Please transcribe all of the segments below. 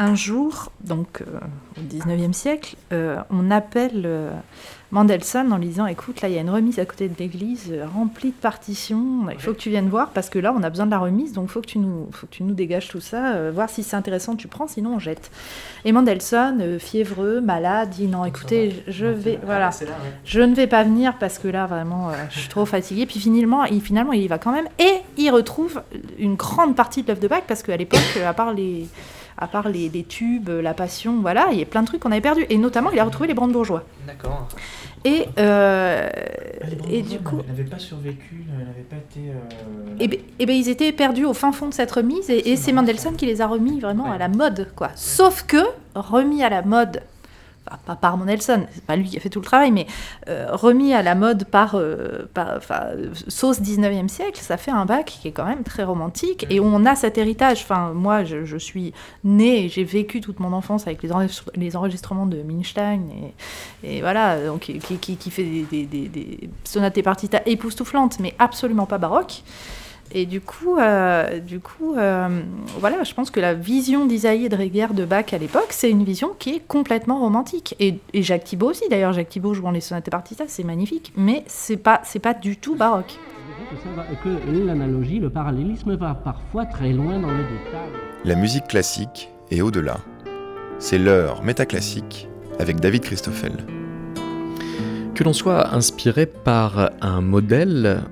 un jour, donc euh, au 19e siècle, euh, on appelle euh, Mendelssohn en lui disant Écoute, là, il y a une remise à côté de l'église remplie de partitions. Il faut que tu viennes voir parce que là, on a besoin de la remise, donc il faut, que tu nous, faut que tu nous dégages tout ça, voir si c'est intéressant, tu prends, sinon on jette. Et Mendelssohn, fiévreux, malade, dit Non, écoutez, je vais, voilà, je ne vais pas venir parce que là, vraiment, je suis trop fatigué. Puis finalement il, finalement, il y va quand même et il retrouve une grande partie de l'œuvre de Bach parce qu'à l'époque, à part les à part les, tubes, la passion, voilà, il y a plein de trucs qu'on avait perdus. Et notamment, il a retrouvé les brandebourgeois. D'accord. Et, euh, ah, et du coup. n'avaient pas survécu, n'avaient pas été. Euh, et, ben, et ben, ils étaient perdus au fin fond de cette remise, et, c'est Mendelssohn qui les a remis vraiment à la mode, quoi. Sauf que, remis à la mode pas par Mendelssohn, c'est pas lui qui a fait tout le travail, mais euh, remis à la mode par, euh, sauce 19e siècle, ça fait un bac qui est quand même très romantique et on a cet héritage. Enfin, moi, je, suis née et j'ai vécu toute mon enfance avec les, enregistrements de Minstein et, voilà, donc qui, qui, fait des, des, des, sonates et partitas époustouflantes, mais absolument pas baroques. Et du coup, euh, du coup euh, voilà, je pense que la vision d'Isaïe et de Reger de Bach à l'époque, c'est une vision qui est complètement romantique. Et, Jacques Thibault aussi, d'ailleurs, Jacques Thibault jouant les sonates partitas, c'est magnifique, mais c'est pas, c'est pas du tout baroque. Que l'analogie, le parallélisme va parfois très loin dans le détail. La musique classique est au-delà. C'est l'heure métaclassique avec David Christoffel. Que l'on soit inspiré par un modèle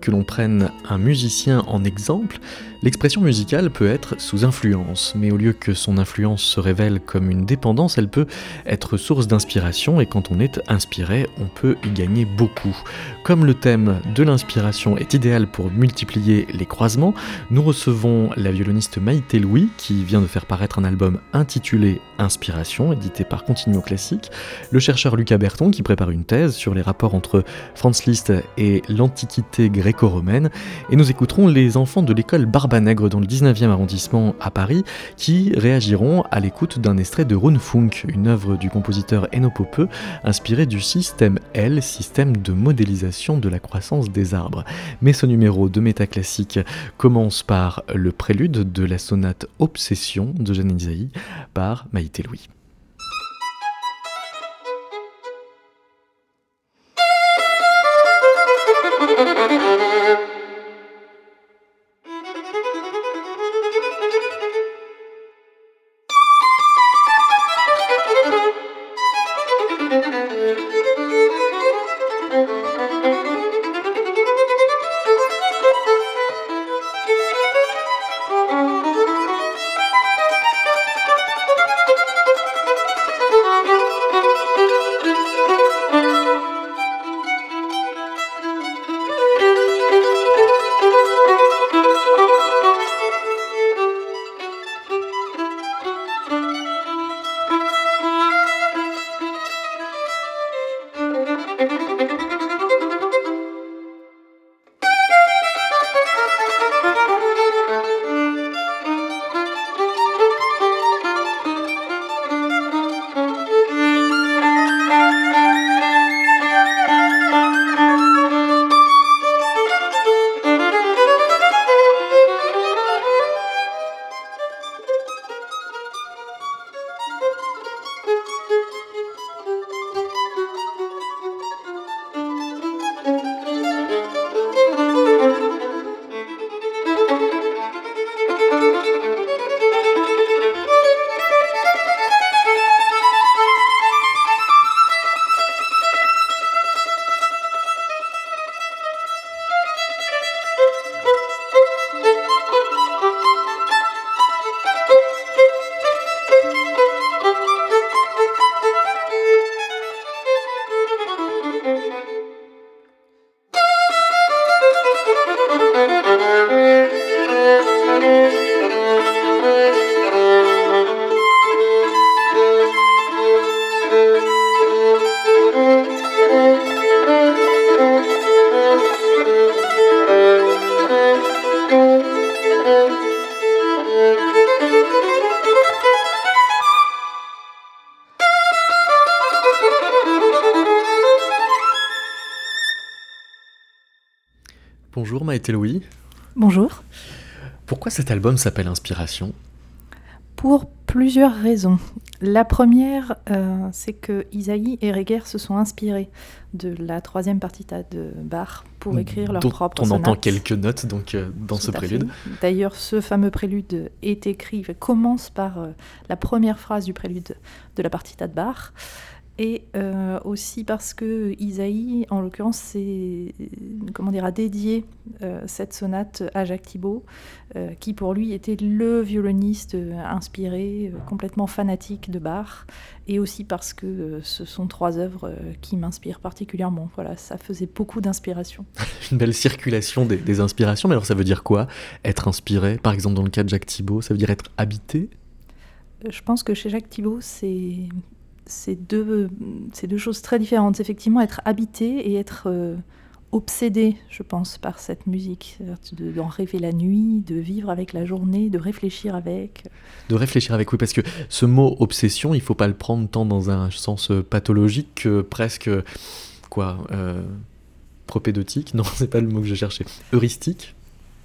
que l'on prenne un musicien en exemple, l'expression musicale peut être sous influence, mais au lieu que son influence se révèle comme une dépendance, elle peut être source d'inspiration, et quand on est inspiré, on peut y gagner beaucoup. Comme le thème de l'inspiration est idéal pour multiplier les croisements, nous recevons la violoniste Maïté Louis, qui vient de faire paraître un album intitulé Inspiration, édité par Continuo Classique, le chercheur Lucas Berton, qui prépare une thèse sur les rapports entre Franz Liszt et l'Antiquité gréco-romaine, et nous écouterons les enfants de l'école Dans le 19e arrondissement à Paris, qui réagiront à l'écoute d'un extrait de Rundfunk, une œuvre du compositeur Eno Popeux, inspirée du système L, système de modélisation de la croissance des arbres. Mais ce numéro de métaclassique commence par le prélude de la sonate Obsession de Jeanne Isaïe par Maïté Louis. Louis. Bonjour. Pourquoi cet album s'appelle Inspiration? Pour plusieurs raisons. La première, euh, c'est que Isaïe et Reger se sont inspirés de la troisième partita de Bach pour écrire leur propre On entend quelques notes donc euh, dans ce Tout prélude. D'ailleurs, ce fameux prélude est écrit, commence par euh, la première phrase du prélude de la partita de Bach. Et euh, aussi parce que Isaïe, en l'occurrence, c'est, comment dire, a dédié euh, cette sonate à Jacques Thibault, euh, qui pour lui était le violoniste inspiré, complètement fanatique de Bach, et aussi parce que ce sont trois œuvres qui m'inspirent particulièrement. Voilà, ça faisait beaucoup d'inspiration. Une belle circulation des, des inspirations. Mais alors ça veut dire quoi Être inspiré? Par exemple dans le cas de Jacques Thibault, ça veut dire être habité? Je pense que chez Jacques Thibault, c'est c'est deux, c'est deux choses très différentes. Effectivement être habité et être euh, obsédé, je pense, par cette musique. De- D'en rêver la nuit, de vivre avec la journée, de réfléchir avec. De réfléchir avec oui, parce que ce mot obsession, il faut pas le prendre tant dans un sens euh, pathologique que presque quoi euh, propédotique. Non, c'est pas le mot que je cherchais. Heuristique.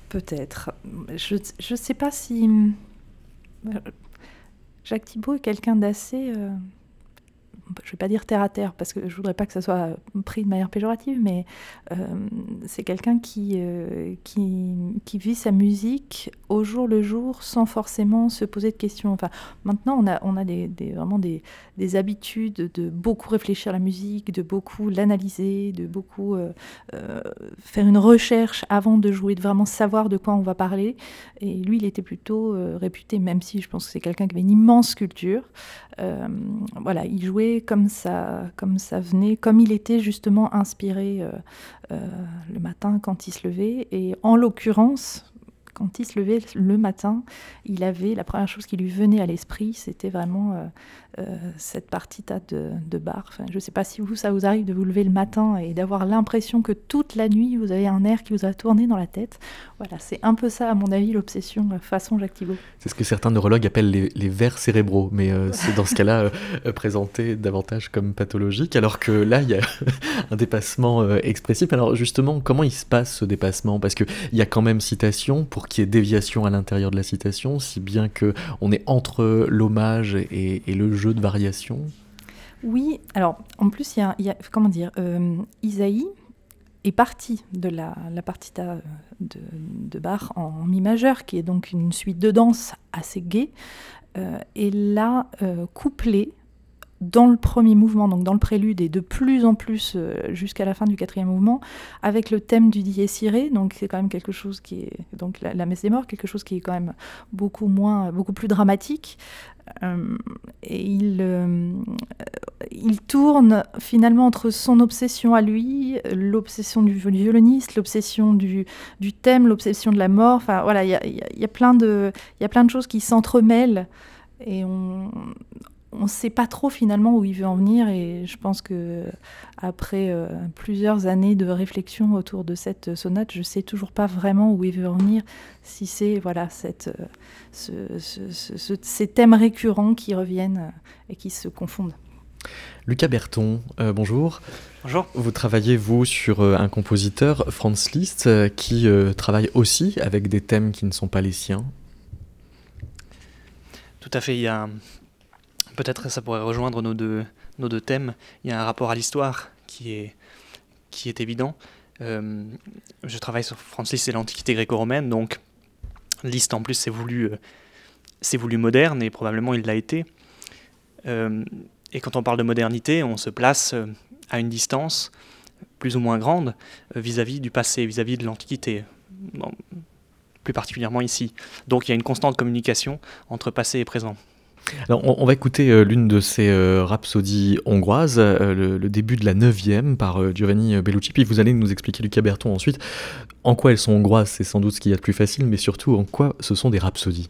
Peut-être. Je ne sais pas si. euh, Jacques Thibault est quelqu'un d'assez. euh, je vais pas dire terre à terre parce que je voudrais pas que ça soit pris de manière péjorative, mais euh, c'est quelqu'un qui, euh, qui, qui vit sa musique au jour le jour sans forcément se poser de questions. Enfin, maintenant, on a, on a vraiment des, des habitudes de beaucoup réfléchir à la musique, de beaucoup l'analyser, de beaucoup euh, faire une recherche avant de jouer, de vraiment savoir de quoi on va parler. Et lui, il était plutôt réputé, même si je pense que c'est quelqu'un qui avait une immense culture. Voilà, il jouait comme ça, venait, comme il était justement inspiré euh, euh, le matin quand il se levait. Et en l'occurrence, quand il se levait le matin, il avait la première chose qui lui venait à l'esprit, c'était vraiment euh, euh, cette partita de, de bar. Enfin, je ne sais pas si vous, ça vous arrive de vous lever le matin et d'avoir l'impression que toute la nuit, vous avez un air qui vous a tourné dans la tête. Voilà, c'est un peu ça, à mon avis, l'obsession euh, façon Jacques Thibault. C'est ce que certains neurologues appellent les, les vers cérébraux, mais euh, c'est dans ce cas-là présenté davantage comme pathologique, alors que là, il y a un dépassement expressif. Alors justement, comment il se passe ce dépassement? Parce qu'il y a quand même citation, pour qu'il y ait déviation à l'intérieur de la citation, si bien que on est entre l'hommage et, le jeu de variation? Oui, alors en plus, il y a, comment dire, euh, Isaïe est parti de la, la partita euh, de, de Bach en mi majeur, qui est donc une suite de danse assez gaie, euh, et l'a euh, couplé dans le premier mouvement, donc dans le prélude, et de plus en plus euh, jusqu'à la fin du quatrième mouvement, avec le thème du dies irae, donc c'est quand même quelque chose qui est, donc la, messe des morts, quelque chose qui est quand même beaucoup moins, beaucoup plus dramatique. Euh, et il, euh, il tourne finalement entre son obsession à lui, l'obsession du violoniste, l'obsession du, thème, l'obsession de la mort. Enfin voilà, il y a, plein de, y a plein de choses qui s'entremêlent et on on ne sait pas trop finalement où il veut en venir et je pense que après euh, plusieurs années de réflexion autour de cette sonate, je sais toujours pas vraiment où il veut en venir, si c'est voilà cette, euh, ce- ce- ce- ce- ces thèmes récurrents qui reviennent euh, et qui se confondent. Lucas Berton, euh, bonjour. Bonjour. Vous travaillez, vous, sur un compositeur, Franz Liszt, qui euh, travaille aussi avec des thèmes qui ne sont pas les siens? Tout à fait. Il y a peut-être ça pourrait rejoindre nos deux nos deux thèmes. Il y a un rapport à l'histoire qui est qui est évident. Euh, je travaille sur Franz Liszt et l'Antiquité gréco-romaine, donc Liszt en plus c'est voulu euh, voulu moderne et probablement il l'a été. Euh, et quand on parle de modernité, on se place à une distance plus ou moins grande vis-à-vis du passé, vis-à-vis de l'Antiquité, plus particulièrement ici. Donc il y a une constante communication entre passé et présent. Alors, on, va écouter euh, l'une de ces euh, rhapsodies hongroises, euh, le, début de la neuvième par Giovanni Bellucci. Puis vous allez nous expliquer, Lucas Berton, ensuite, en quoi elles sont hongroises, c'est sans doute ce qu'il y a de plus facile, mais surtout en quoi ce sont des rhapsodies.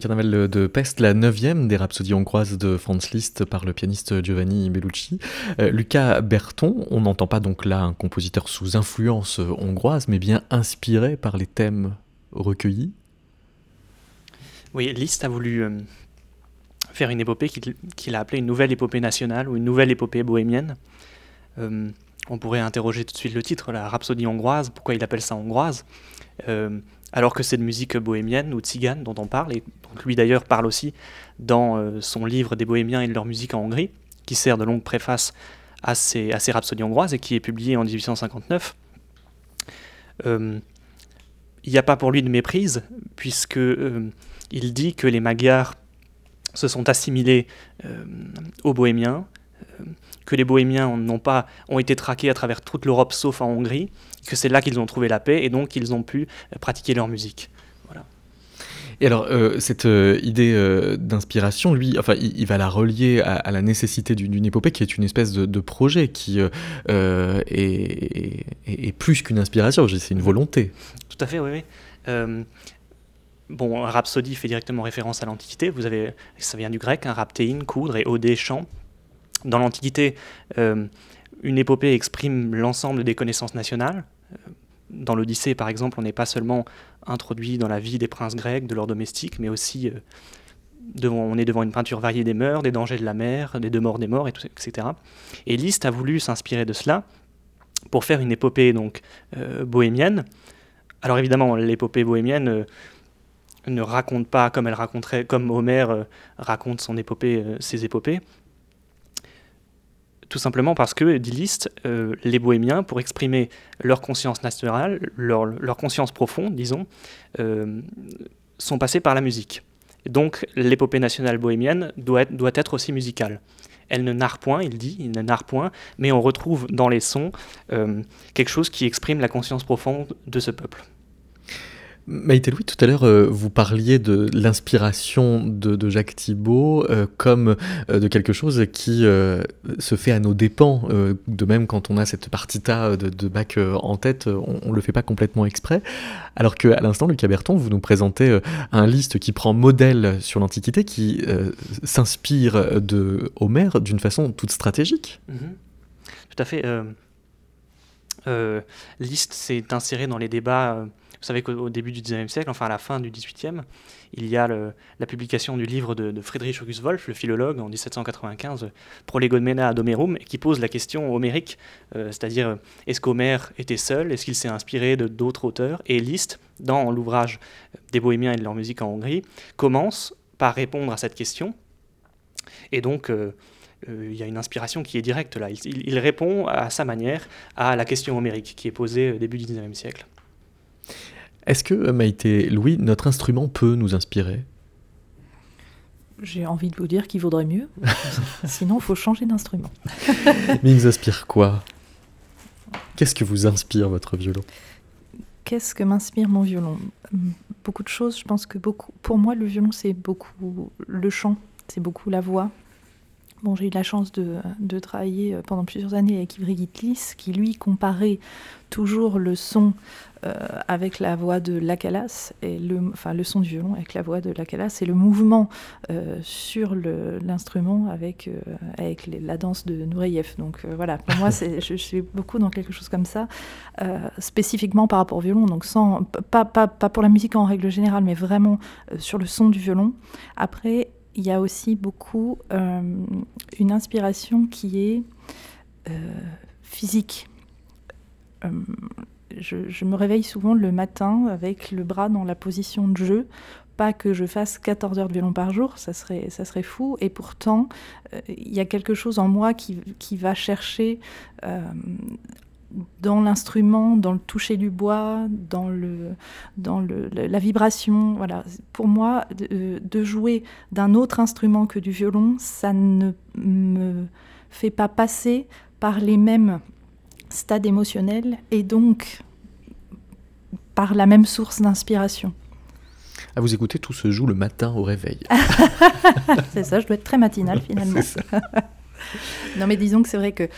Carnaval de Pest, la neuvième des rhapsodies hongroises de Franz Liszt par le pianiste Giovanni Bellucci. Euh, Lucas Berton, on n'entend pas donc là un compositeur sous influence hongroise, mais bien inspiré par les thèmes recueillis. Oui, Liszt a voulu euh, faire une épopée qu'il a appelée une nouvelle épopée nationale ou une nouvelle épopée bohémienne. Euh, on pourrait interroger tout de suite le titre, la rhapsodie hongroise, pourquoi il appelle ça hongroise? Alors que c'est de musique bohémienne ou tzigane dont on parle, et donc lui d'ailleurs parle aussi dans euh, son livre des bohémiens et de leur musique en Hongrie, qui sert de longue préface à ces, rhapsodies hongroises et qui est publié en 1859. Euh, il n'y a pas pour lui de méprise, puisque euh, il dit que les Magyars se sont assimilés aux Bohémiens, que les Bohémiens ont, pas, ont été traqués à travers toute l'Europe sauf en Hongrie, que c'est là qu'ils ont trouvé la paix et donc qu'ils ont pu euh, pratiquer leur musique. Voilà. Et alors, euh, cette euh, idée d'inspiration, lui, enfin, il, va la relier à, la nécessité d'une épopée qui est une espèce de, projet qui est, plus qu'une inspiration, c'est une volonté. Tout à fait, oui. oui. bon, rhapsodie fait directement référence à l'Antiquité. Vous avez, ça vient du grec, un raptéine, coudre, et odé, chant. Dans l'Antiquité, une épopée exprime l'ensemble des connaissances nationales. Euh, dans l'Odyssée, par exemple, on n'est pas seulement introduit dans la vie des princes grecs, de leurs domestiques, mais aussi euh, devant, on est devant une peinture variée des mœurs, des dangers de la mer, des deux morts des morts, etc. Et Liszt a voulu s'inspirer de cela pour faire une épopée donc euh, bohémienne. Alors évidemment, l'épopée bohémienne ne raconte pas comme elle raconterait, comme Homère raconte son épopée, ses épopées, tout simplement parce que, dit Liszt, euh, les bohémiens, pour exprimer leur conscience naturelle, leur, conscience profonde, disons, euh, sont passés par la musique. donc l'épopée nationale bohémienne doit être, doit être aussi musicale. elle ne narre point, il dit, il ne narre point, mais on retrouve dans les sons euh, quelque chose qui exprime la conscience profonde de ce peuple. Maïté Louis, tout à l'heure, euh, vous parliez de l'inspiration de, Jacques Thibault euh, comme euh, de quelque chose qui se fait à nos dépens. de même, quand on a cette partita de, de Bach en tête, on ne le fait pas complètement exprès. Alors qu'à l'instant, Lucas Berton, vous nous présentez un liste qui prend modèle sur l'Antiquité, qui s'inspire de Homère d'une façon toute stratégique. Mm-hmm. Tout à fait. Liste s'est inséré dans les débats vous savez qu'au début du 19e siècle, enfin à la fin du 18e, il y a la publication du livre de, Friedrich August Wolff, le philologue, en 1795, Prolegomena ad Homerum, qui pose la question homérique, euh, c'est-à-dire est-ce qu'Homère était seul, est-ce qu'il s'est inspiré de d'autres auteurs? Et Liszt, dans l'ouvrage des Bohémiens et de leur musique en Hongrie, commence par répondre à cette question. Et donc, euh, euh, il y a une inspiration qui est directe là. Il, il, répond à sa manière à la question homérique qui est posée au début du 19e siècle. Est-ce que, euh, Maïté Louis, notre instrument peut nous inspirer? J'ai envie de vous dire qu'il vaudrait mieux. Sinon, il faut changer d'instrument. Mais il nous inspire quoi? Qu'est-ce que vous inspire votre violon? Qu'est-ce que m'inspire mon violon? Beaucoup de choses. Je pense que beaucoup. Pour moi, le violon, c'est beaucoup le chant, c'est beaucoup la voix, Bon, j'ai eu la chance de, de, travailler pendant plusieurs années avec Ivry Gitlis, qui lui comparait toujours le son avec la voix de Lacalas, et le, enfin le son du violon avec la voix de Lacalas, et le mouvement euh, sur l'instrument avec, avec la danse de Nureyev. Donc voilà, pour moi, je, je, suis beaucoup dans quelque chose comme ça, spécifiquement par rapport au violon, donc sans, pas, pas, pas pour la musique en règle générale, mais vraiment sur le son du violon. Après, il y a aussi beaucoup euh, une inspiration qui est euh, physique. Euh, je, me réveille souvent le matin avec le bras dans la position de jeu. Pas que je fasse 14 heures de violon par jour, ça serait, ça serait fou. Et pourtant, il y a quelque chose en moi qui, qui va chercher dans l'instrument, dans le toucher du bois, dans, le, dans le, la vibration. Voilà. Pour moi, de jouer d'un autre instrument que du violon, ça ne me fait pas passer par les mêmes stades émotionnels et donc par la même source d'inspiration. À vous écouter, tout se joue le matin au réveil. c'est ça, je dois être très matinale finalement. non mais disons que c'est vrai que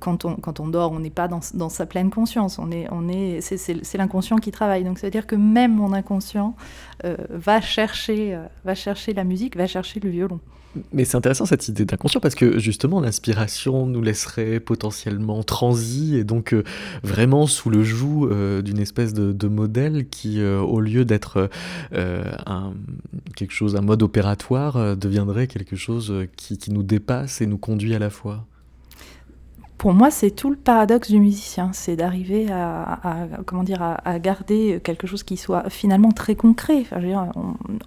quand on, quand on dort, on n'est pas dans, dans, sa pleine conscience. On est, on est, c'est, l'inconscient qui travaille. Donc, ça veut dire que même mon inconscient euh, va, chercher, euh, va chercher la musique, va chercher le violon. Mais c'est intéressant cette idée d'inconscient parce que justement l'inspiration nous laisserait potentiellement transi et donc euh, vraiment sous le joug d'une espèce de, modèle qui, au lieu d'être un, quelque chose, un mode opératoire, deviendrait quelque chose qui nous dépasse et nous conduit à la fois pour moi, c'est tout le paradoxe du musicien, c'est d'arriver à, comment dire, à, garder quelque chose qui soit finalement très concret.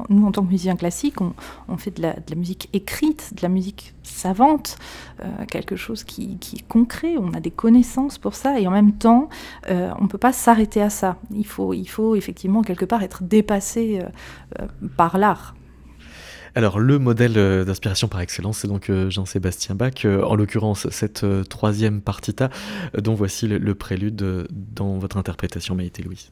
Nous, en tant que musiciens classiques, on, fait de la, musique écrite, de la musique savante, euh, quelque chose qui, est concret. On a des connaissances pour ça, et en même temps, euh, on ne peut pas s'arrêter à ça. Il faut, il faut effectivement quelque part être dépassé euh, par l'art. Alors le modèle euh, d'inspiration par excellence, c'est donc euh, Jean-Sébastien Bach, euh, en l'occurrence cette troisième partita dont voici le, prélude dans votre interprétation Maïté Louise.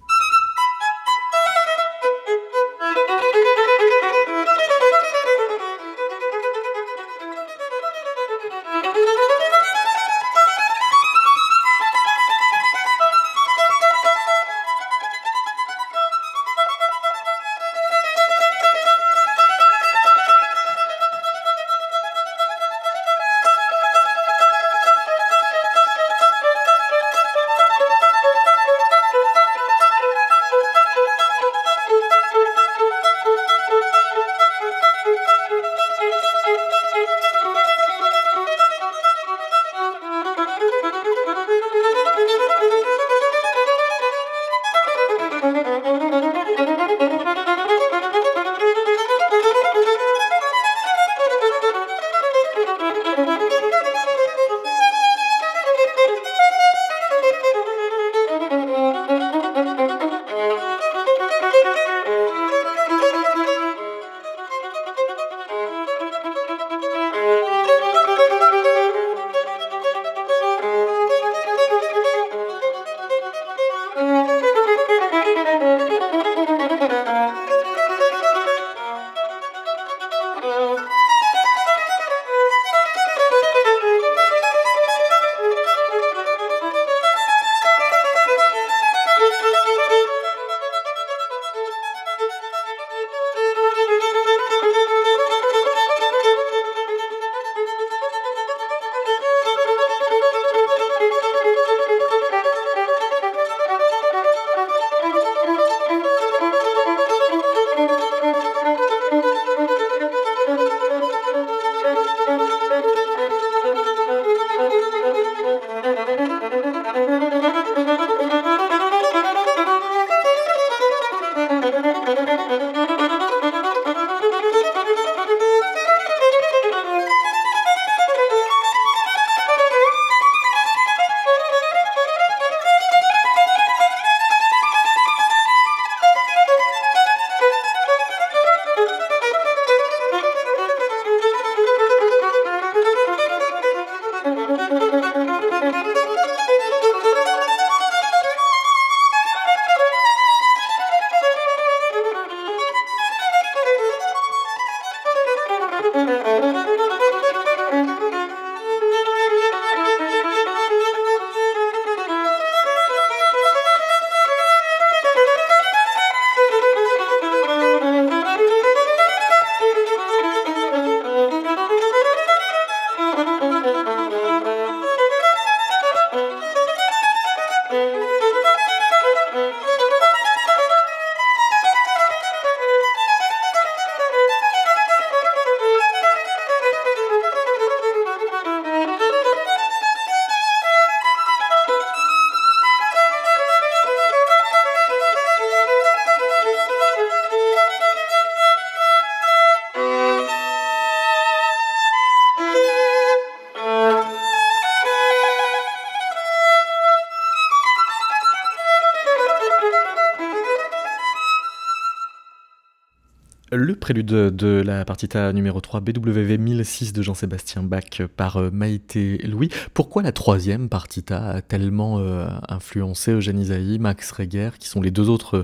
Prélude de la partita numéro 3 BWV 1006 de Jean-Sébastien Bach par euh, Maïté Louis. Pourquoi la troisième partita a tellement euh, influencé Eugène Isaïe, Max Reger, qui sont les deux autres euh,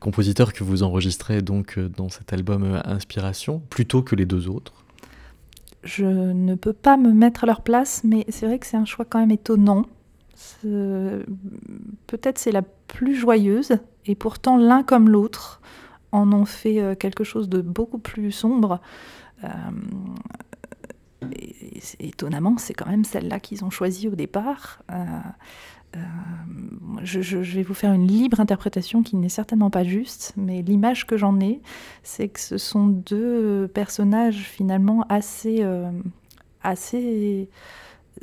compositeurs que vous enregistrez donc dans cet album Inspiration, plutôt que les deux autres? Je ne peux pas me mettre à leur place, mais c'est vrai que c'est un choix quand même étonnant. Peut-être c'est la plus joyeuse, et pourtant l'un comme l'autre en ont fait euh, quelque chose de beaucoup plus sombre. Euh, étonnamment, c'est quand même celle-là qu'ils ont choisie au départ. Euh, je, vais vous faire une libre interprétation qui n'est certainement pas juste, mais l'image que j'en ai, c'est que ce sont deux personnages finalement assez, assez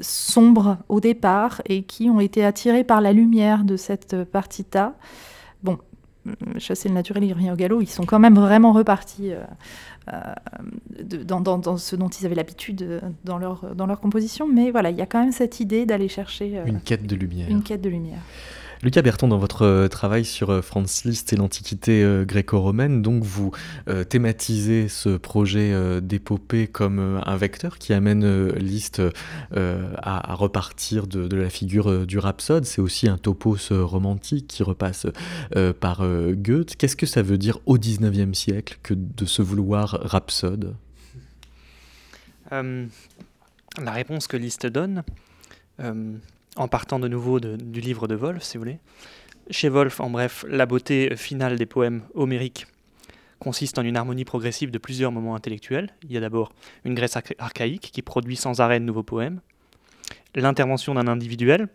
sombres au départ et qui ont été attirés par la lumière de cette partita. Bon, chasser le naturel, il revient au galop, ils sont quand même vraiment repartis euh, euh, dans, ce dont ils avaient l'habitude euh, dans leur, dans leur composition. Mais voilà, il y a quand même cette idée d'aller chercher... une quête de lumière. Une quête de lumière. Lucas Berton, dans votre euh, travail sur euh, Franz Liszt et l'Antiquité euh, gréco-romaine, donc vous thématisez ce projet d'épopée comme un vecteur qui amène Liszt à, repartir de, la figure du rhapsode. C'est aussi un topos romantique qui repasse par Goethe. Qu'est-ce que ça veut dire au XIXe siècle que de se vouloir rhapsode? La réponse que Liszt donne, en partant de nouveau du livre de Wolf, si vous voulez. Chez Wolf, en bref, la beauté finale des poèmes homériques consiste en une harmonie progressive de plusieurs moments intellectuels. Il y a d'abord une Grèce archaïque qui produit sans arrêt de nouveaux poèmes, l'intervention d'un individuel,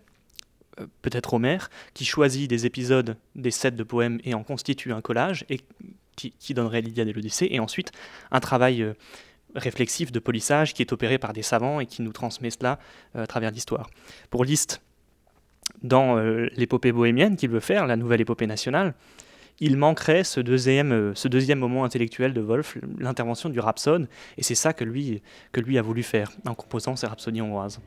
euh, peut-être Homère, qui choisit des épisodes des sets de poèmes et en constitue un collage, et qui, donnerait l'Iliade et l'Odyssée, et ensuite un travail euh, réflexif de polissage qui est opéré par des savants et qui nous transmet cela euh, à travers l'histoire. Pour Liszt, dans euh, l'épopée bohémienne qu'il veut faire, la nouvelle épopée nationale, il manquerait ce deuxième, euh, ce deuxième moment intellectuel de Wolf, l'intervention du rhapsode, et c'est ça que lui, que lui a voulu faire en composant ses rhapsodies hongroises.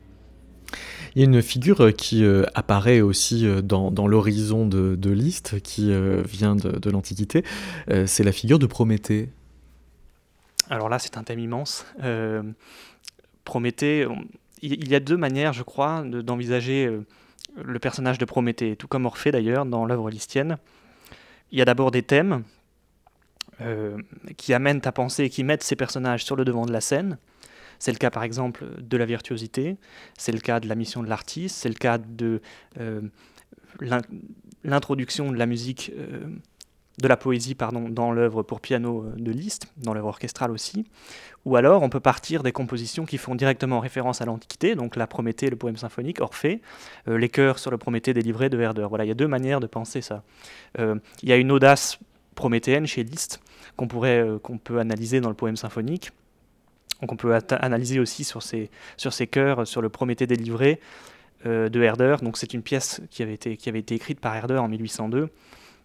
Il y a une figure qui apparaît aussi dans, dans l'horizon de, de, Liszt, qui vient de, de l'Antiquité, c'est la figure de Prométhée. Alors là, c'est un thème immense. Euh, Prométhée, il y a deux manières, je crois, d'envisager euh, le personnage de Prométhée, tout comme Orphée d'ailleurs dans l'œuvre listienne. Il y a d'abord des thèmes euh, qui amènent à penser et qui mettent ces personnages sur le devant de la scène. C'est le cas par exemple de la virtuosité, c'est le cas de la mission de l'artiste, c'est le cas de l'introduction de la musique de la poésie pardon, dans l'œuvre pour piano euh, de Liszt, dans l'œuvre orchestrale aussi, ou alors on peut partir des compositions qui font directement référence à l'Antiquité, donc la Prométhée, le poème symphonique, Orphée, euh, les chœurs sur le Prométhée délivré de Herder. Voilà, il y a deux manières de penser ça. Euh, il y a une audace prométhéenne chez Liszt qu'on peut analyser dans le poème symphonique. Donc on peut analyser aussi sur ces, sur chœurs, sur le Prométhée délivré de Herder. Donc c'est une pièce qui avait, été, qui avait été écrite par Herder en 1802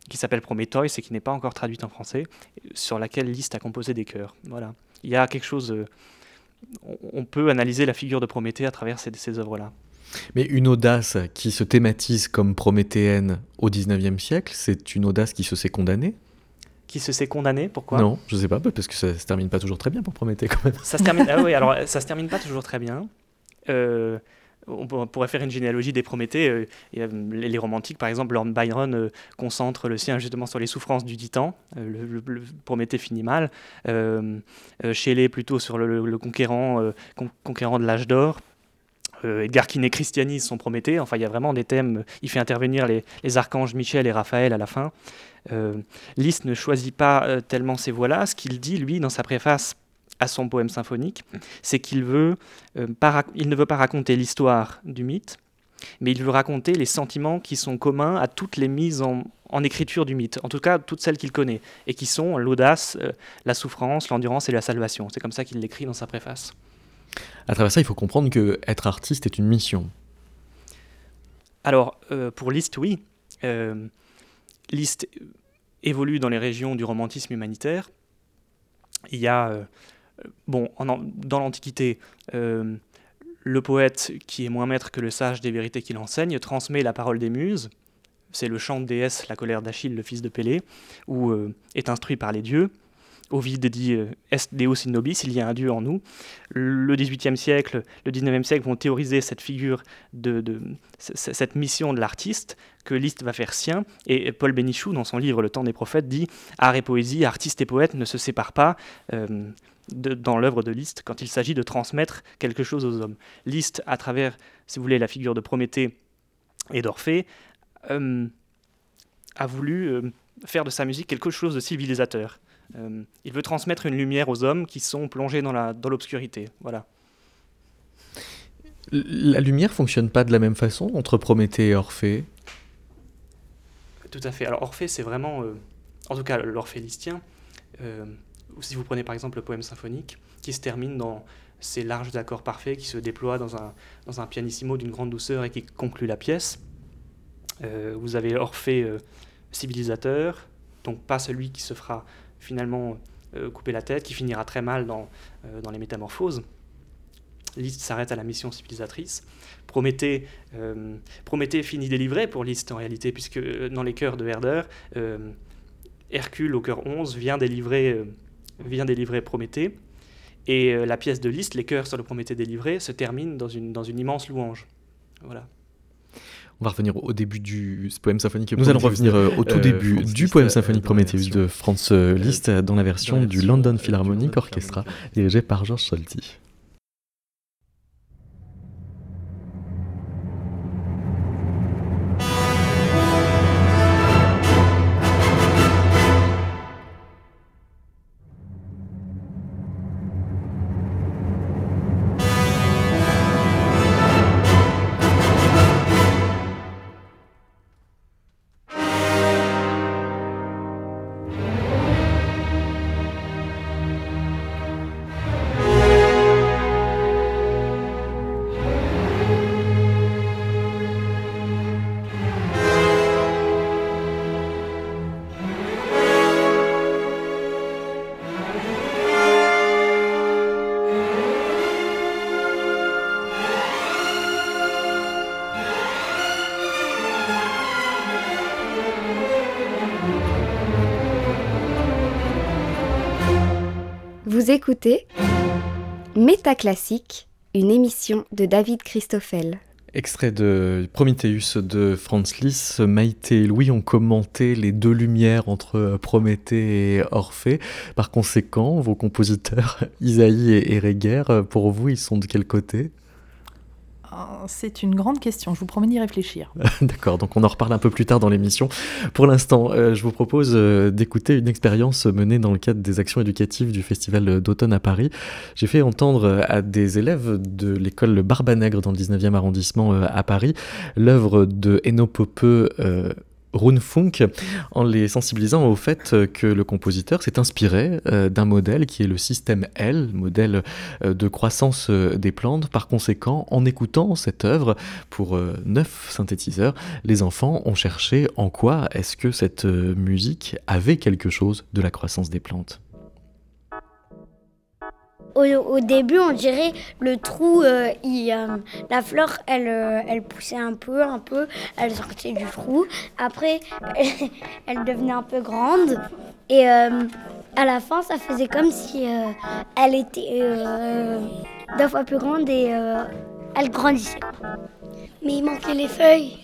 qui s'appelle Prometheus et qui n'est pas encore traduite en français, sur laquelle Liszt a composé des chœurs. Voilà. Il y a quelque chose. Euh, on peut analyser la figure de Prométhée à travers ces, ces œuvres-là. Mais une audace qui se thématise comme prométhéenne au XIXe siècle, c'est une audace qui se sait condamnée? Qui se sait condamnée? Pourquoi? Non, je sais pas, parce que ça se termine pas toujours très bien pour Prométhée quand même. Ça se termine, ah oui, alors ça se termine pas toujours très bien. Euh, on pourrait faire une généalogie des Prométhées. Euh, euh, les, romantiques, par exemple, Lord Byron euh, concentre le sien justement sur les souffrances du titan. le, Prométhée finit mal. Shelley plutôt sur le, conquérant, conquérant de l'âge d'or. Edgar Quinet christianise son Prométhée. Enfin, il y a vraiment des thèmes. Il fait intervenir les, les archanges Michel et Raphaël à la fin. Liszt ne choisit pas tellement ces voix-là. Ce qu'il dit, lui, dans sa préface à son poème symphonique, c'est qu'il veut, euh, il ne veut pas raconter l'histoire du mythe, mais il veut raconter les sentiments qui sont communs à toutes les mises en, écriture du mythe, en tout cas toutes celles qu'il connaît, et qui sont l'audace, euh, la souffrance, l'endurance et la salvation. C'est comme ça qu'il l'écrit dans sa préface. À travers ça, il faut comprendre que être artiste est une mission. Alors, euh, pour Liszt, oui. Liszt évolue dans les régions du romantisme humanitaire. Il y a bon, dans l'Antiquité, euh, le poète, qui est moins maître que le sage des vérités qu'il enseigne, transmet la parole des muses. C'est le chant de déesse, la colère d'Achille, le fils de Pélée, ou euh, est instruit par les dieux. Ovide dit Est Deus in nobis, il y a un Dieu en nous. Le XVIIIe siècle, le XIXe siècle vont théoriser cette figure, de, cette mission de l'artiste que Liszt va faire sien. Et Paul Bénichou, dans son livre Le temps des prophètes, dit Art et poésie, artiste et poète ne se séparent pas. Dans l'œuvre de Liszt, quand il s'agit de transmettre quelque chose aux hommes. Liszt, à travers, si vous voulez, la figure de Prométhée et d'Orphée, a voulu faire de sa musique quelque chose de civilisateur. Euh, il veut transmettre une lumière aux hommes qui sont plongés dans l'obscurité. Dans voilà. La lumière fonctionne pas de la même façon entre Prométhée et Orphée? Tout à fait. Alors Orphée, c'est vraiment, euh, en tout cas l'Orphée euh, si vous prenez par exemple le poème symphonique, qui se termine dans ces larges accords parfaits qui se déploient dans un, dans un pianissimo d'une grande douceur et qui conclut la pièce. vous avez Orphée civilisateur, donc pas celui qui se fera finalement euh, couper la tête, qui finira très mal dans, euh, dans les métamorphoses. Liszt s'arrête à la mission civilisatrice. Prométhée, euh, Prométhée finit délivré pour Liszt en réalité, puisque dans les chœurs de Herder, Hercule au chœur 11 vient délivrer, vient délivrer Prométhée. Et la pièce de Liszt, les chœurs sur le Prométhée délivré, se termine dans une, dans une immense louange. Voilà. On va revenir au début du poème symphonique. Nous allons revenir euh, au tout euh, début du poème symphonique Prometheus de Franz Liszt dans la version du London Philharmonic Orchestra dirigé par Georges Solti. Écoutez Métaclassique, une émission de David Christoffel. Extrait de Prometheus de Franz Liszt. Maïté et Louis ont commenté les deux lumières entre Prométhée et Orphée. Par conséquent, vos compositeurs, Isaïe et Heréguer, pour vous, ils sont de quel côté? C'est une grande question, je vous promets d'y réfléchir. D'accord, donc on en reparle un peu plus tard dans l'émission. Pour l'instant, euh, je vous propose euh, d'écouter une expérience menée dans le cadre des actions éducatives du Festival d'automne à Paris. J'ai fait entendre à des élèves de l'école Barbanègre dans le 19e arrondissement euh, à Paris l'œuvre de Eno Popeux Runfunk en les sensibilisant au fait que le compositeur s'est inspiré euh, d'un modèle qui est le système L, modèle euh, de croissance euh, des plantes. Par conséquent, en écoutant cette œuvre pour neuf synthétiseurs, les enfants ont cherché en quoi est-ce que cette musique avait quelque chose de la croissance des plantes au, début, on dirait le trou, euh, euh, la fleur, elle, euh, elle poussait un peu, un peu, elle sortait du trou. Après, elle, devenait un peu grande. Et à la fin, ça faisait comme si elle était deux fois plus grande et elle grandissait. Mais il manquait les feuilles.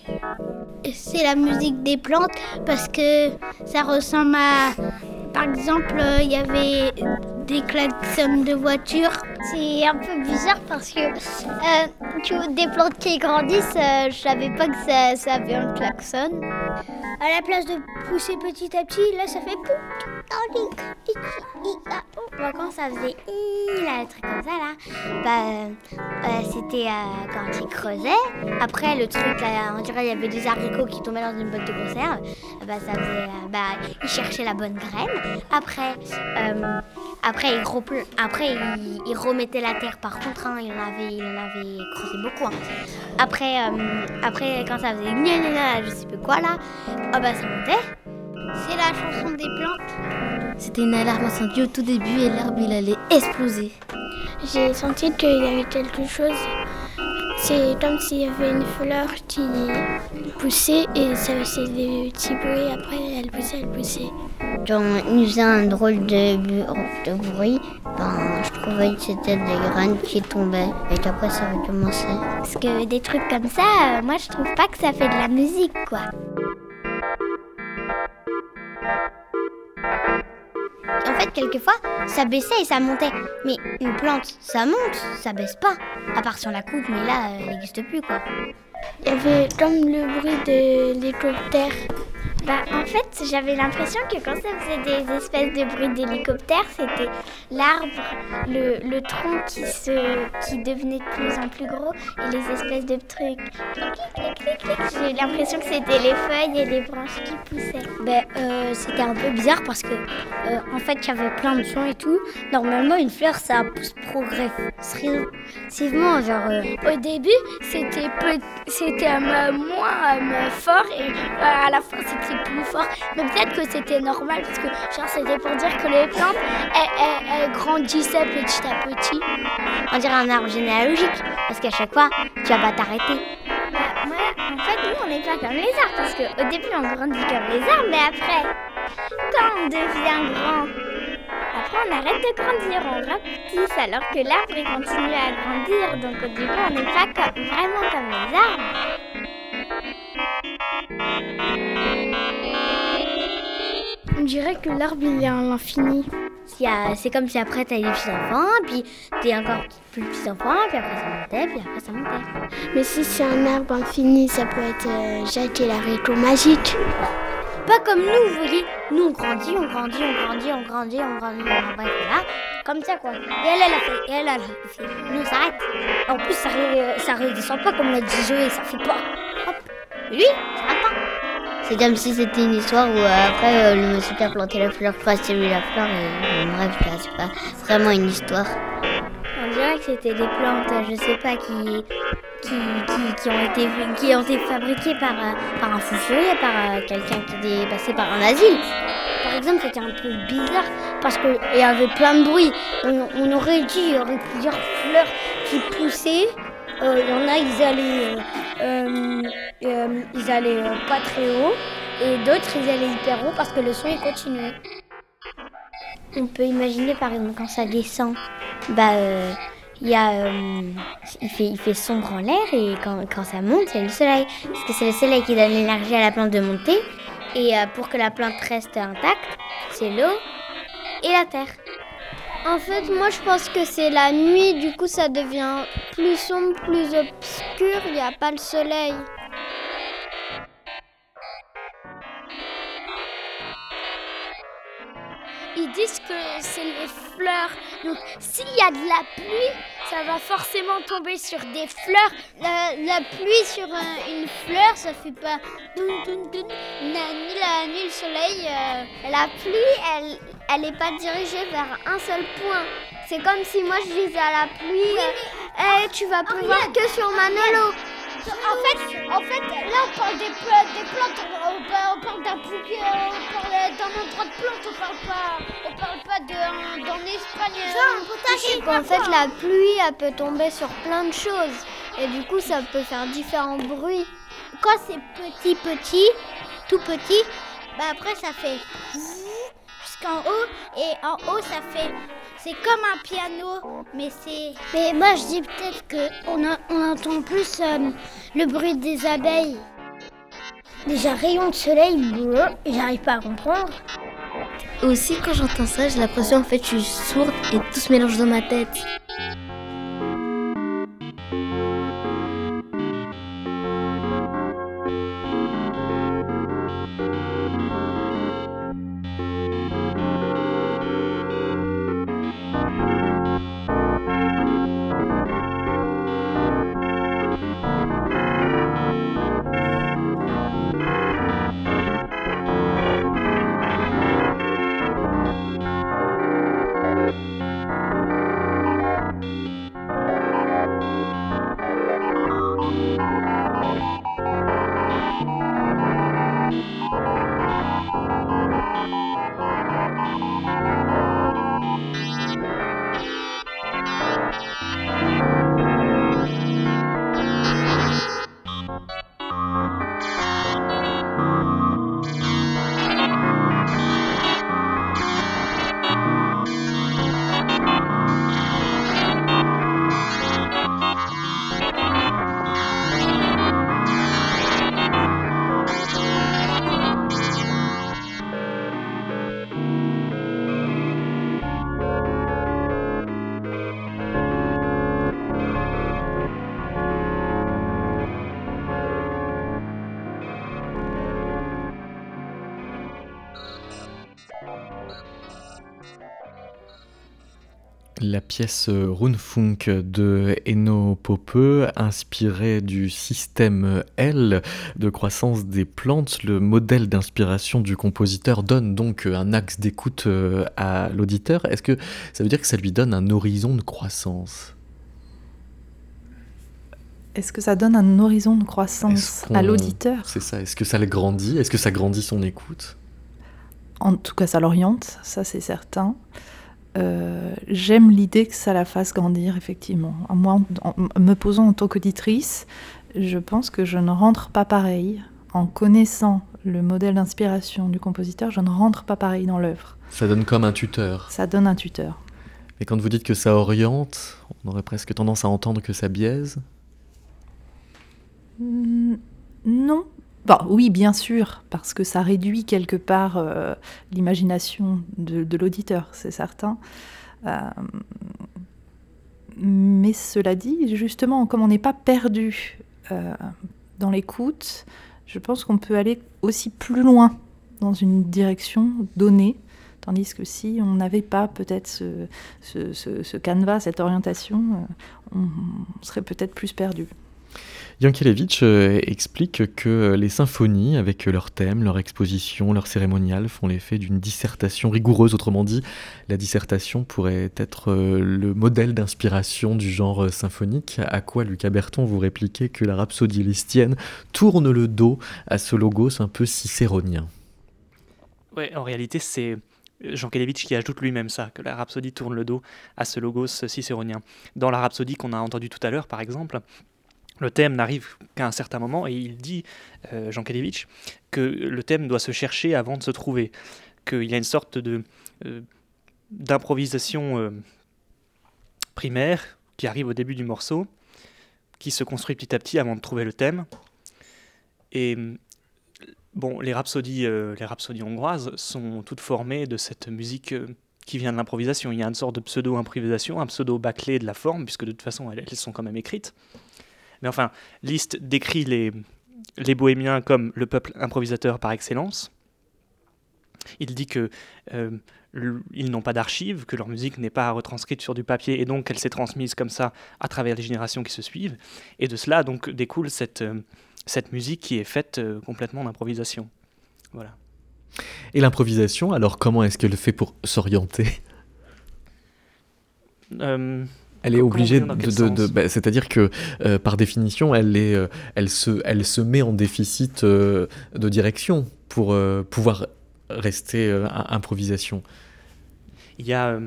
C'est la musique des plantes parce que ça ressemble à par exemple, il y avait des klaxons de voiture. C'est un peu bizarre parce que euh, des plantes qui grandissent, euh, je savais pas que ça, avait un klaxon. À la place de pousser petit à petit, là ça fait quand ça faisait là, truc comme ça là, bah, euh, c'était quand il creusait. Après le truc là, on dirait il y avait des haricots qui tombaient dans une boîte de conserve. Bah ça faisait, bah, il cherchait la bonne graine. Après, après, il, après il, remettait la terre par contre, hein, il, en avait, il en avait creusé beaucoup. Hein. Après, euh, après, quand ça faisait gna je sais plus quoi là, oh bah ça montait. C'est la chanson des plantes. C'était une alarme incendie au tout début et l'arbre il allait exploser. J'ai senti qu'il y avait quelque chose. C'est comme s'il y avait une fleur qui poussait et ça faisait des petits bruits. Après, elle poussait, elle poussait. Quand il faisait un drôle de, bruit, ben, je trouvais que c'était des graines qui tombaient et qu'après ça recommençait. Parce que des trucs comme ça, euh, moi je trouve pas que ça fait de la musique quoi. En fait, quelquefois, ça baissait et ça montait. Mais une plante, ça monte, ça baisse pas. À part si on la coupe, mais là, elle n'existe plus, quoi. Il y avait comme le bruit de l'hélicoptère. Bah, en fait, j'avais l'impression que quand ça faisait des espèces de bruits d'hélicoptère, c'était l'arbre, le, le tronc qui, se, qui devenait de plus en plus gros et les espèces de trucs. J'ai l'impression que c'était les feuilles et les branches qui poussaient. Ben, euh, c'était un peu bizarre parce que, euh, en fait, il y avait plein de sons et tout. Normalement, une fleur, ça pousse progressivement. Genre, euh, Au début, c'était peu- c'était moins fort et euh, à la fin, c'était plus fort. Mais peut-être que c'était normal parce que genre, c'était pour dire que les plantes, elles, elles- elles grandissaient petit à petit. On dirait un arbre généalogique. Parce qu'à chaque fois, tu vas pas t'arrêter. Bah, en fait, nous, on n'est pas comme les arbres parce qu'au début, on grandit comme les arbres, mais après, quand on devient grand, après, on arrête de grandir, on rapetisse alors que l'arbre, il continue à grandir. Donc, au début, on n'est pas comme- vraiment comme les arbres. On dirait que l'arbre, il est à l'infini. C'est comme si après, t'as des petits-enfants, puis t'es encore plus petits-enfants, puis après ça montait, puis après ça montait. Mais si c'est un arbre infini, ça peut être euh, Jacques et la réco magique. Pas comme nous, vous voyez. Nous, on grandit, on grandit, on grandit, on grandit, on grandit, on bref, voilà. Comme ça, quoi. Et elle, elle a fait, et elle, elle a fait. Nous, on s'arrête. En plus, ça, ré- ça redescend pas comme l'a dit Zoé, ça fait pas. Hop. Et lui. C'est comme si c'était une histoire où euh, après, euh, le monsieur qui a planté la fleur croise lui la fleur, et bref, quoi, c'est pas vraiment une histoire. On dirait que c'était des plantes, je sais pas, qui, qui, qui, ont, été, qui ont été fabriquées par, euh, par un fou furieux, par quelqu'un qui est passé par un asile. Par exemple, c'était un peu bizarre parce qu'il y avait plein de bruit. On, on aurait dit qu'il y aurait plusieurs fleurs qui poussaient. Euh, Il y en a, ils allaient, euh, euh, ils pas très haut. Et d'autres, ils allaient hyper haut parce que le son, il continuait. On peut imaginer par exemple quand ça descend, bah il y a, il fait, il fait sombre en l'air et quand, ça monte c'est le soleil parce que c'est le soleil qui donne l'énergie à la plante de monter et pour que la plante reste intacte c'est l'eau et la terre. En fait, moi je pense que c'est la nuit, du coup ça devient plus sombre, plus obscur, il n'y a pas le soleil. Ils disent que c'est les fleurs. Donc s'il y a de la pluie, ça va forcément tomber sur des fleurs. La, la pluie sur un- une fleur, ça fait pas doun doun doun. Na- Ni, la, ni le soleil. euh, la pluie, elle, elle est pas dirigée vers un seul point. C'est comme si moi je disais à la pluie, euh, Eh, tu vas pleuvoir que sur Manolo. En fait, en fait, là on parle des, des plantes, on, parle- d'un bouquet, on parle d'un endroit de plantes, on parle pas, on parle pas d'un Espagne. euh, En fait, la pluie, elle peut tomber sur plein de choses. Et du coup, ça peut faire différents bruits. Quand c'est petit, petit, tout petit, bah après ça fait jusqu'en haut et en haut ça fait c'est comme un piano mais c'est Mais moi, je dis peut-être qu'on on entend plus euh, le bruit des abeilles. Déjà, rayon de soleil, bleu, j'arrive pas à comprendre. Aussi quand j'entends ça j'ai l'impression en fait je suis sourde et tout se mélange dans ma tête. La pièce Rundfunk de Eno Pope, inspirée du système L de croissance des plantes, le modèle d'inspiration du compositeur donne donc un axe d'écoute euh, à l'auditeur. Est-ce que ça veut dire que ça lui donne un horizon de croissance? Est-ce que ça donne un horizon de croissance à l'auditeur? C'est ça. Est-ce que ça le grandit? Est-ce que ça grandit son écoute? En tout cas, ça l'oriente, ça c'est certain. Euh, j'aime l'idée que ça la fasse grandir, effectivement. Moi, en, me posant en tant qu'auditrice, je pense que je ne rentre pas pareil. En connaissant le modèle d'inspiration du compositeur, je ne rentre pas pareil dans l'œuvre. Ça donne comme un tuteur. Ça donne un tuteur. Mais quand vous dites que ça oriente, on aurait presque tendance à entendre que ça biaise Non, Bon, oui, bien sûr, parce que ça réduit quelque part euh, l'imagination de, l'auditeur, c'est certain. Euh, mais cela dit, justement, comme on n'est pas perdu euh, dans l'écoute, je pense qu'on peut aller aussi plus loin dans une direction donnée. Tandis que si on n'avait pas peut-être ce, ce, canevas, cette orientation, on serait peut-être plus perdu. Yankelevitch euh, explique que les symphonies, avec leur thème, leur exposition, leur cérémonial, font l'effet d'une dissertation rigoureuse. Autrement dit, la dissertation pourrait être euh, le modèle d'inspiration du genre symphonique. À quoi Lucas Berton vous répliquez que la rhapsodie listienne tourne le dos à ce logos un peu cicéronien Oui, en réalité, c'est Jean Kelevitch qui ajoute lui-même ça, que la rhapsodie tourne le dos à ce logos cicéronien. Dans la rhapsodie qu'on a entendu tout à l'heure, par exemple, le thème n'arrive qu'à un certain moment et il dit, euh, Jean Kalevitch, que le thème doit se chercher avant de se trouver, qu'il y a une sorte de euh, d'improvisation euh, primaire qui arrive au début du morceau, qui se construit petit à petit avant de trouver le thème. Et bon, les rhapsodies, les rhapsodies hongroises sont toutes formées de cette musique qui vient de l'improvisation. Il y a une sorte de pseudo-improvisation, un pseudo-bâclé de la forme, puisque de toute façon elles sont quand même écrites. Mais enfin, Liszt décrit les, les bohémiens comme le peuple improvisateur par excellence. Il dit que euh, ils n'ont pas d'archives, que leur musique n'est pas retranscrite sur du papier et donc qu'elle s'est transmise comme ça à travers les générations qui se suivent. Et de cela donc découle cette, euh, cette musique qui est faite euh, complètement d'improvisation. Voilà. Et l'improvisation, alors comment est-ce qu'elle fait pour s'orienter? Elle est obligée de, bah, c'est-à-dire que euh, par définition, elle est, euh, elle se, elle se met en déficit euh, de direction pour pouvoir rester à improvisation. Il y a,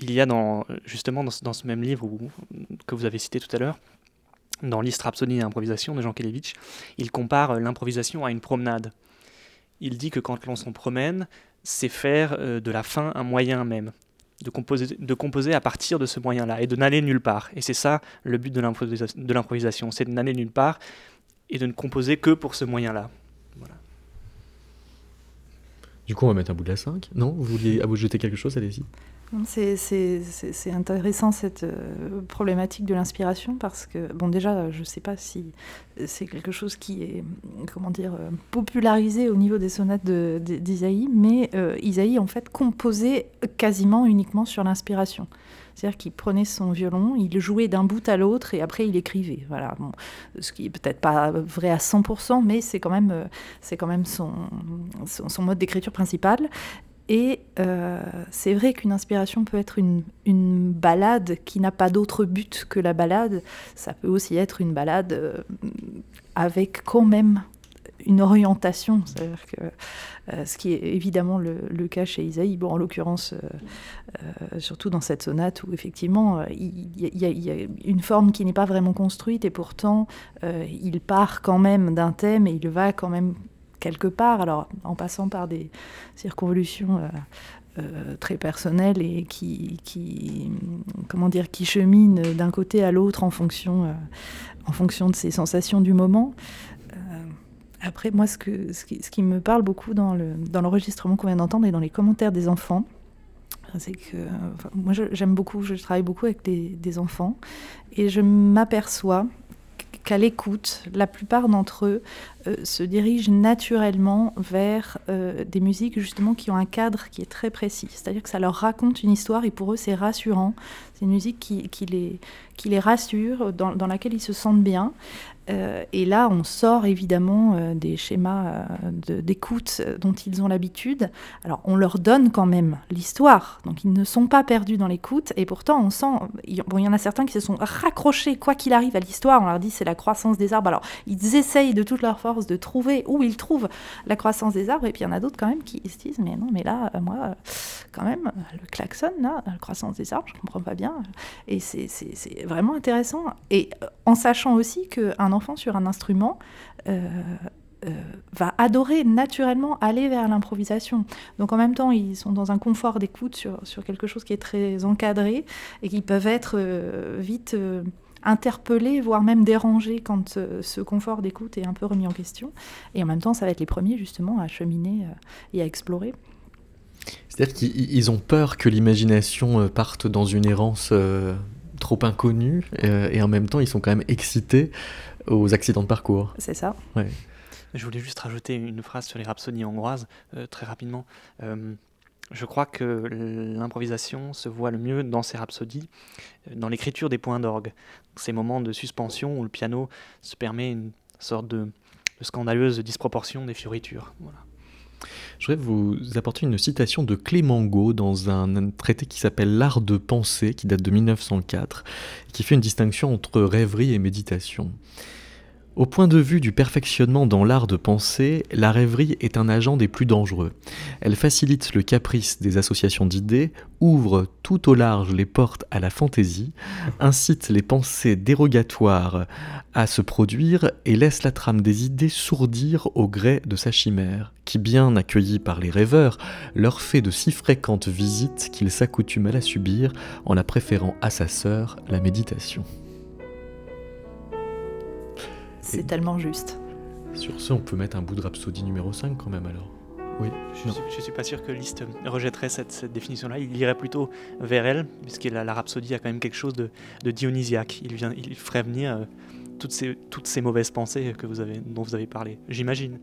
il y a dans, justement dans, ce même livre que vous avez cité tout à l'heure, dans L'Ist et improvisation de Jean Kelevitch, il compare l'improvisation à une promenade. Il dit que quand l'on s'en promène, c'est faire de la fin un moyen même de composer, à partir de ce moyen-là et de n'aller nulle part. Et c'est ça le but de l'improvisation, c'est de n'aller nulle part et de ne composer que pour ce moyen-là. Voilà. Du coup, on va mettre un bout de la 5. Non? Vous vouliez vous jeter quelque chose? Allez-y. C'est intéressant cette euh, problématique de l'inspiration parce que, bon, déjà, je ne sais pas si c'est quelque chose qui est, comment dire, euh, popularisé au niveau des sonates d'Isaïe, mais euh, Isaïe, en fait, composait quasiment uniquement sur l'inspiration. C'est-à-dire qu'il prenait son violon, il jouait d'un bout à l'autre et après il écrivait. Voilà, bon, ce qui est peut-être pas vrai à 100%, mais c'est quand même, quand même son, son mode d'écriture principal. Et euh, c'est vrai qu'une inspiration peut être une, balade qui n'a pas d'autre but que la balade. Ça peut aussi être une balade euh, avec quand même une orientation. C'est-à-dire que euh, ce qui est évidemment le, cas chez Isaïe, bon, en l'occurrence, surtout dans cette sonate où effectivement il y, a une forme qui n'est pas vraiment construite et pourtant il part quand même d'un thème et il va quand même quelque part, alors en passant par des circonvolutions euh, euh, très personnelles et qui, qui, comment dire, qui cheminent d'un côté à l'autre en fonction, euh, en fonction de ses sensations du moment. après, moi, ce, que, ce, qui, me parle beaucoup dans, le, dans l'enregistrement qu'on vient d'entendre et dans les commentaires des enfants, c'est que moi j'aime beaucoup, je travaille beaucoup avec des, des enfants et je m'aperçois qu'à l'écoute, la plupart d'entre eux euh, se dirigent naturellement vers euh, des musiques justement qui ont un cadre qui est très précis. C'est-à-dire que ça leur raconte une histoire et pour eux c'est rassurant. C'est une musique qui, les, qui les rassure, dans, dans laquelle ils se sentent bien. Euh, et là, on sort évidemment des schémas d'écoute dont ils ont l'habitude. Alors, on leur donne quand même l'histoire, donc ils ne sont pas perdus dans l'écoute. Et pourtant, on sent, bon, il y en a certains qui se sont raccrochés, quoi qu'il arrive, à l'histoire. On leur dit c'est la croissance des arbres. Alors, ils essayent de toute leur force de trouver où ils trouvent la croissance des arbres. Et puis, il y en a d'autres quand même qui se disent mais non, mais là, moi, quand même, le klaxon, la croissance des arbres, je comprends pas bien. Et c'est vraiment intéressant. Et en sachant aussi qu'un enfant sur un instrument euh, euh, va adorer naturellement aller vers l'improvisation. Donc en même temps, ils sont dans un confort d'écoute sur, sur quelque chose qui est très encadré et qui peuvent être euh, vite interpellés, voire même dérangés quand ce confort d'écoute est un peu remis en question. Et en même temps, ça va être les premiers justement à cheminer et à explorer. C'est-à-dire qu'ils ont peur que l'imagination parte dans une errance trop inconnue, et en même temps, ils sont quand même excités aux accidents de parcours. C'est ça. Ouais. Je voulais juste rajouter une phrase sur les rhapsodies hongroises, euh, très rapidement. Euh, je crois que l'improvisation se voit le mieux dans ces rhapsodies, euh, dans l'écriture des points d'orgue. Ces moments de suspension où le piano se permet une sorte de, scandaleuse disproportion des fioritures. Voilà. Je voudrais vous apporter une citation de Clément Gau dans un traité qui s'appelle L'art de penser, qui date de 1904, qui fait une distinction entre rêverie et méditation. Au point de vue du perfectionnement dans l'art de penser, la rêverie est un agent des plus dangereux. Elle facilite le caprice des associations d'idées, ouvre tout au large les portes à la fantaisie, incite les pensées dérogatoires à se produire et laisse la trame des idées sourdir au gré de sa chimère, qui, bien accueillie par les rêveurs, leur fait de si fréquentes visites qu'ils s'accoutument à la subir en la préférant à sa sœur, la méditation. C'est tellement juste. Sur ce, on peut mettre un bout de Rhapsodie numéro 5 quand même alors. Oui. Je ne suis, suis, pas sûr que Liszt rejetterait cette, cette définition-là. Il irait plutôt vers elle, puisque la, la, Rhapsodie a quand même quelque chose de, de dionysiaque. Il, vient, il ferait venir euh, toutes, ces, toutes ces mauvaises pensées que vous avez, dont vous avez parlé, j'imagine.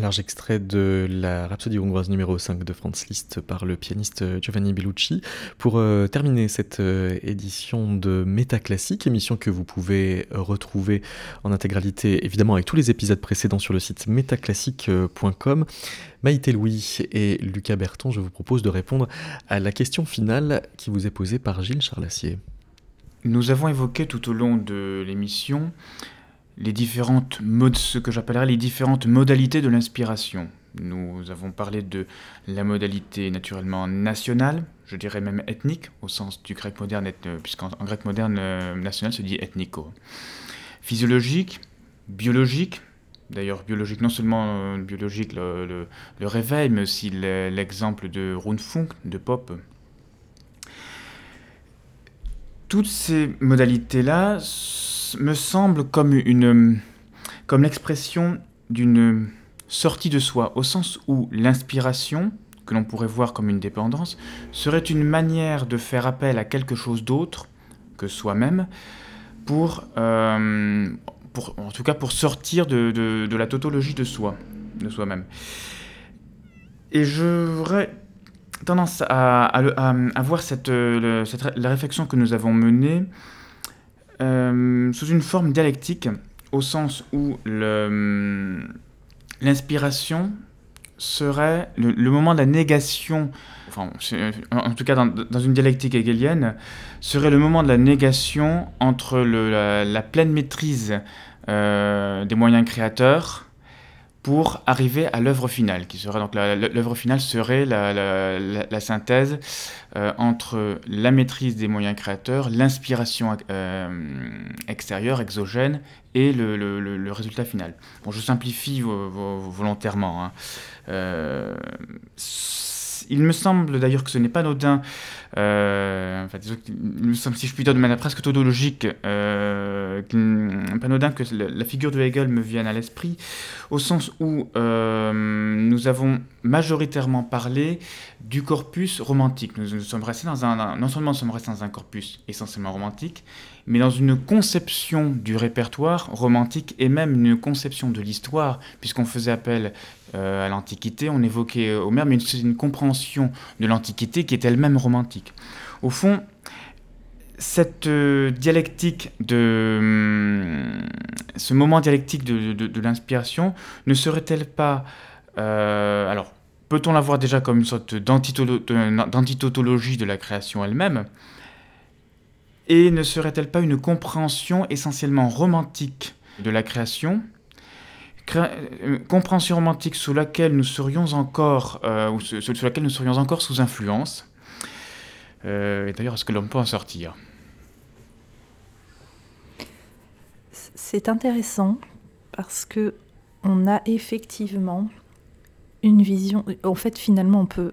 Un large extrait de la Rhapsodie hongroise numéro 5 de Franz Liszt par le pianiste Giovanni Bellucci. Pour euh, terminer cette euh, édition de Métaclassique, émission que vous pouvez retrouver en intégralité évidemment avec tous les épisodes précédents sur le site métaclassique.com, Maïté Louis et Lucas Berton, je vous propose de répondre à la question finale qui vous est posée par Gilles Charlassier. Nous avons évoqué tout au long de l'émission les différentes modes, ce que j'appellerais les différentes modalités de l'inspiration. Nous avons parlé de la modalité naturellement nationale, je dirais même ethnique, au sens du grec moderne, puisqu'en grec moderne, euh, national se dit ethnico. Physiologique, biologique, d'ailleurs biologique, non seulement euh, biologique le, réveil, mais aussi l'exemple de Rundfunk, de Pop. Toutes ces modalités-là me semble comme l'expression d'une sortie de soi, au sens où l'inspiration, que l'on pourrait voir comme une dépendance, serait une manière de faire appel à quelque chose d'autre que soi-même, pour, euh, en tout cas pour sortir de, de, la tautologie de soi, de soi-même. Et j'aurais tendance à, voir cette, cette, la réflexion que nous avons menée euh, sous une forme dialectique, au sens où l'inspiration serait le, moment de la négation, enfin, en tout cas dans, une dialectique hegelienne, serait le moment de la négation entre la, pleine maîtrise euh, des moyens créateurs pour arriver à l'œuvre finale, qui serait donc l'œuvre finale serait la, synthèse euh, entre la maîtrise des moyens créateurs, l'inspiration euh, extérieure, exogène, et le, résultat final. Bon, je simplifie volontairement. Hein. Euh, il me semble d'ailleurs que ce n'est pas anodin, euh, enfin, il si je puis dire de manière presque tautologique, euh, pas anodin que la, figure de Hegel me vienne à l'esprit, au sens où euh, nous avons majoritairement parlé du corpus romantique. Nous, sommes restés dans un, non seulement nous sommes restés dans un corpus essentiellement romantique, mais dans une conception du répertoire romantique et même une conception de l'histoire, puisqu'on faisait appel à l'Antiquité, on évoquait Homère, mais c'est une compréhension de l'Antiquité qui est elle-même romantique. Au fond, cette euh, dialectique de hum, ce moment dialectique de, l'inspiration ne serait-elle pas euh, alors peut-on la voir déjà comme une sorte d'antitautologie de la création elle-même et ne serait-elle pas une compréhension essentiellement romantique de la création euh, compréhension romantique sous laquelle nous serions encore, euh, ou sous, laquelle nous serions encore sous influence. Euh, et d'ailleurs, est-ce que l'on peut en sortir? C'est intéressant parce que on a effectivement une vision. En fait, finalement, on peut,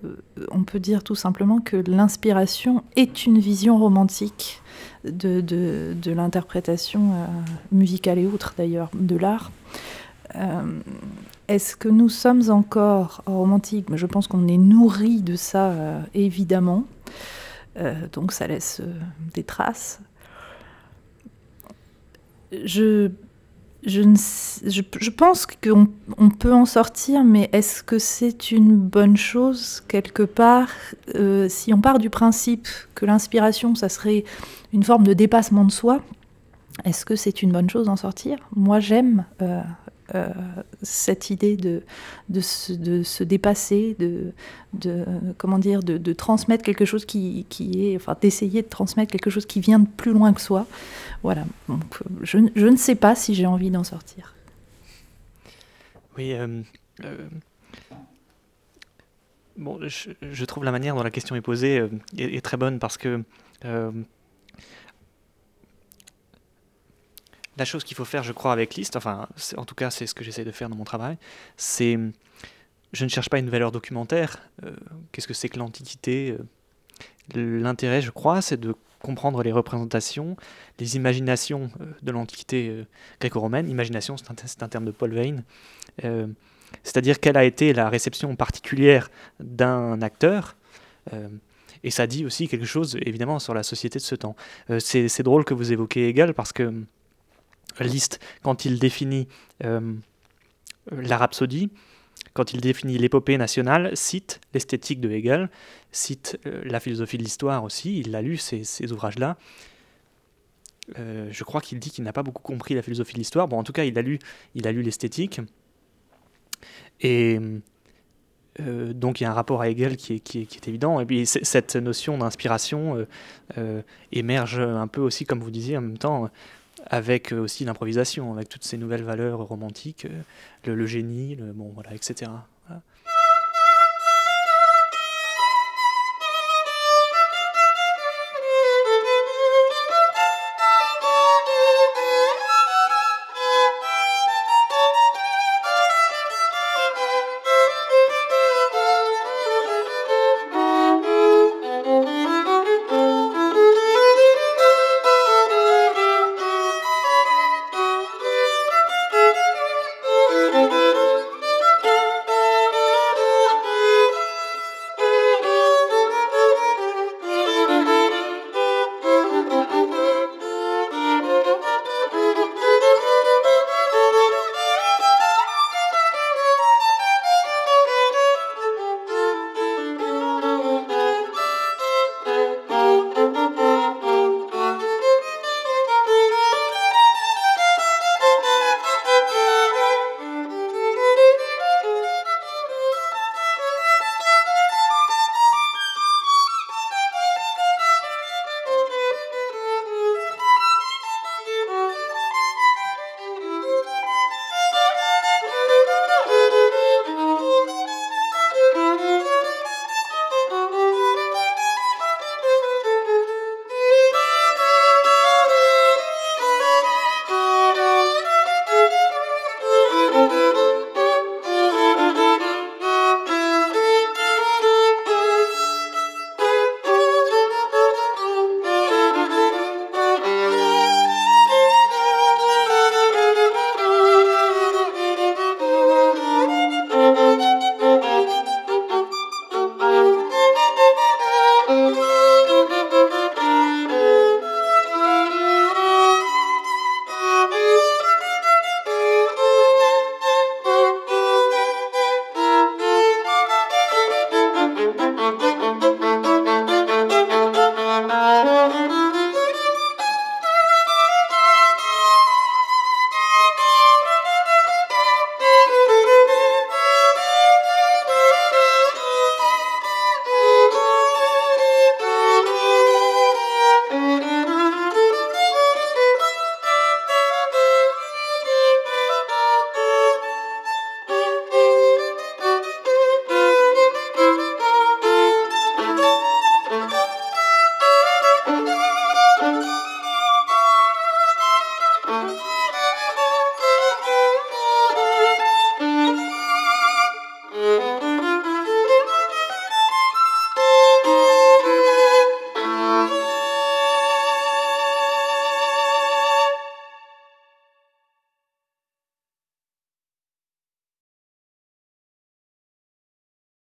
on peut dire tout simplement que l'inspiration est une vision romantique de, de, l'interprétation musicale et autres, d'ailleurs, de l'art. Euh, est-ce que nous sommes encore romantiques? Je pense qu'on est nourri de ça, euh, évidemment. donc ça laisse des traces. Je je, je, pense qu'on on peut en sortir, mais est-ce que c'est une bonne chose quelque part? Euh, Si on part du principe que l'inspiration, ça serait une forme de dépassement de soi, est-ce que c'est une bonne chose d'en sortir? Moi, j'aime euh, euh, cette idée de, de, se, dépasser, de, de comment dire, de, transmettre quelque chose qui, qui est, enfin, d'essayer de transmettre quelque chose qui vient de plus loin que soi. Voilà. Donc, je, je ne sais pas si j'ai envie d'en sortir. Oui. Euh, euh, bon, je, trouve la manière dont la question est posée est, très bonne parce que la chose qu'il faut faire, je crois, avec List, enfin, en tout cas, c'est ce que j'essaie de faire dans mon travail, c'est. Je ne cherche pas une valeur documentaire. Euh, qu'est-ce que c'est que l'Antiquité euh, L'intérêt, je crois, c'est de comprendre les représentations, les imaginations euh, de l'Antiquité gréco-romaine. Imagination, c'est un, terme de Paul Veyne. C'est-à-dire quelle a été la réception particulière d'un acteur. et ça dit aussi quelque chose, évidemment, sur la société de ce temps. c'est drôle que vous évoquiez Hegel parce que liste quand il définit euh, la rhapsodie, quand il définit l'épopée nationale, cite l'esthétique de Hegel, cite la philosophie de l'histoire aussi, il a lu, ces, ouvrages-là. je crois qu'il dit qu'il n'a pas beaucoup compris la philosophie de l'histoire. Bon, en tout cas, il a lu, l'esthétique. Et euh, donc il y a un rapport à Hegel qui est, qui est, évident. Et puis cette notion d'inspiration euh, euh, émerge un peu aussi, comme vous disiez, en même temps, avec aussi l'improvisation, avec toutes ces nouvelles valeurs romantiques, le, génie, le, bon, voilà, etc.